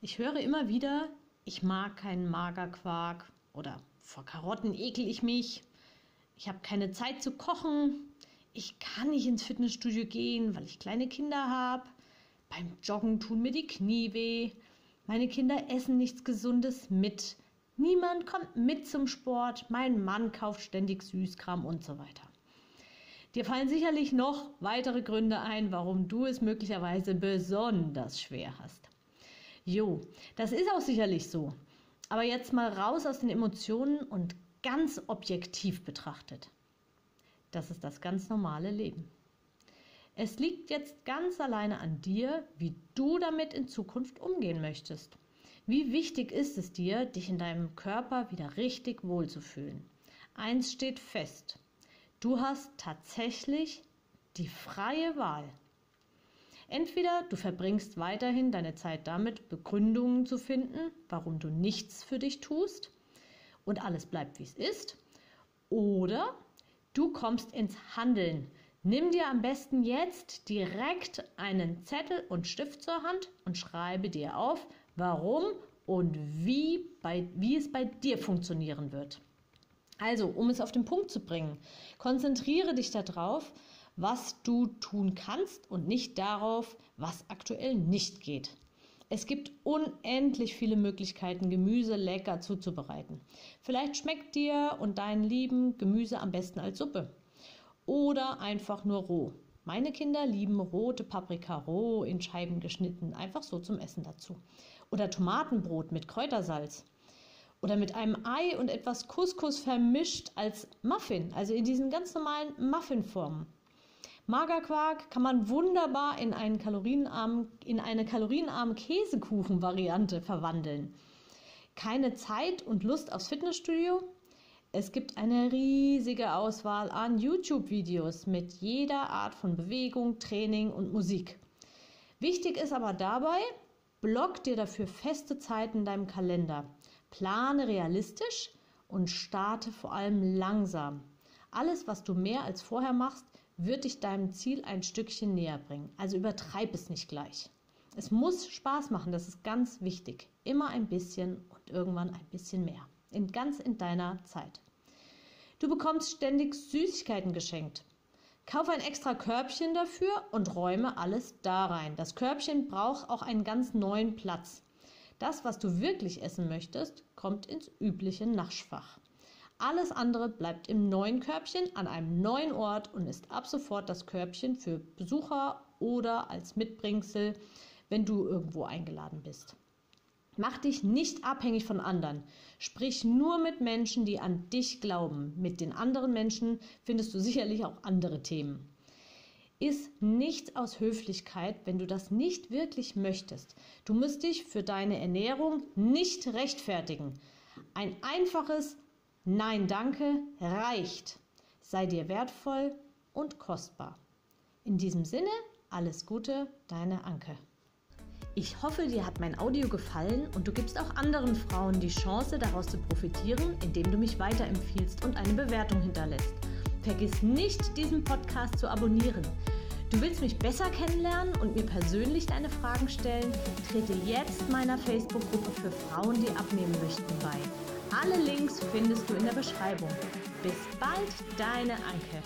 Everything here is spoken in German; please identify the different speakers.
Speaker 1: Ich höre immer wieder, ich mag keinen Magerquark oder vor Karotten ekel ich mich. Ich habe keine Zeit zu kochen. Ich kann nicht ins Fitnessstudio gehen, weil ich kleine Kinder habe. Beim Joggen tun mir die Knie weh. Meine Kinder essen nichts Gesundes mit. Niemand kommt mit zum Sport. Mein Mann kauft ständig Süßkram und so weiter. Dir fallen sicherlich noch weitere Gründe ein, warum du es möglicherweise besonders schwer hast. Jo, das ist auch sicherlich so. Aber jetzt mal raus aus den Emotionen und ganz objektiv betrachtet. Das ist das ganz normale Leben. Es liegt jetzt ganz alleine an dir, wie du damit in Zukunft umgehen möchtest. Wie wichtig ist es dir, dich in deinem Körper wieder richtig wohlzufühlen? Eins steht fest. Du hast tatsächlich die freie Wahl. Entweder du verbringst weiterhin deine Zeit damit, Begründungen zu finden, warum du nichts für dich tust und alles bleibt, wie es ist, oder du kommst ins Handeln. Nimm dir am besten jetzt direkt einen Zettel und Stift zur Hand und schreibe dir auf, warum und wie, bei, wie es bei dir funktionieren wird. Also, um es auf den Punkt zu bringen, konzentriere dich darauf, was du tun kannst und nicht darauf, was aktuell nicht geht. Es gibt unendlich viele Möglichkeiten, Gemüse lecker zuzubereiten. Vielleicht schmeckt dir und deinen Lieben Gemüse am besten als Suppe oder einfach nur roh. Meine Kinder lieben rote Paprika roh in Scheiben geschnitten, einfach so zum Essen dazu. Oder Tomatenbrot mit Kräutersalz. Oder mit einem Ei und etwas Couscous vermischt als Muffin, also in diesen ganz normalen Muffinformen. Magerquark kann man wunderbar in, einen kalorienarmen, in eine kalorienarme Käsekuchen-Variante verwandeln. Keine Zeit und Lust aufs Fitnessstudio? Es gibt eine riesige Auswahl an YouTube-Videos mit jeder Art von Bewegung, Training und Musik. Wichtig ist aber dabei, block dir dafür feste Zeiten in deinem Kalender. Plane realistisch und starte vor allem langsam. Alles, was du mehr als vorher machst, wird dich deinem Ziel ein Stückchen näher bringen. Also übertreib es nicht gleich. Es muss Spaß machen, das ist ganz wichtig. Immer ein bisschen und irgendwann ein bisschen mehr. In ganz in deiner Zeit. Du bekommst ständig Süßigkeiten geschenkt. Kauf ein extra Körbchen dafür und räume alles da rein. Das Körbchen braucht auch einen ganz neuen Platz. Das, was du wirklich essen möchtest, kommt ins übliche Naschfach. Alles andere bleibt im neuen Körbchen an einem neuen Ort und ist ab sofort das Körbchen für Besucher oder als Mitbringsel, wenn du irgendwo eingeladen bist. Mach dich nicht abhängig von anderen. Sprich nur mit Menschen, die an dich glauben. Mit den anderen Menschen findest du sicherlich auch andere Themen. Iss nichts aus Höflichkeit, wenn du das nicht wirklich möchtest. Du musst dich für deine Ernährung nicht rechtfertigen. Ein einfaches Nein, danke reicht. Sei dir wertvoll und kostbar. In diesem Sinne, alles Gute, deine Anke. Ich hoffe, dir hat mein Audio gefallen und du gibst auch anderen Frauen die Chance, daraus zu profitieren, indem du mich weiterempfiehlst und eine Bewertung hinterlässt. Vergiss nicht, diesen Podcast zu abonnieren. Du willst mich besser kennenlernen und mir persönlich deine Fragen stellen? Trete jetzt meiner Facebook-Gruppe für Frauen, die abnehmen möchten, bei. Alle Links findest du in der Beschreibung. Bis bald, deine Anke.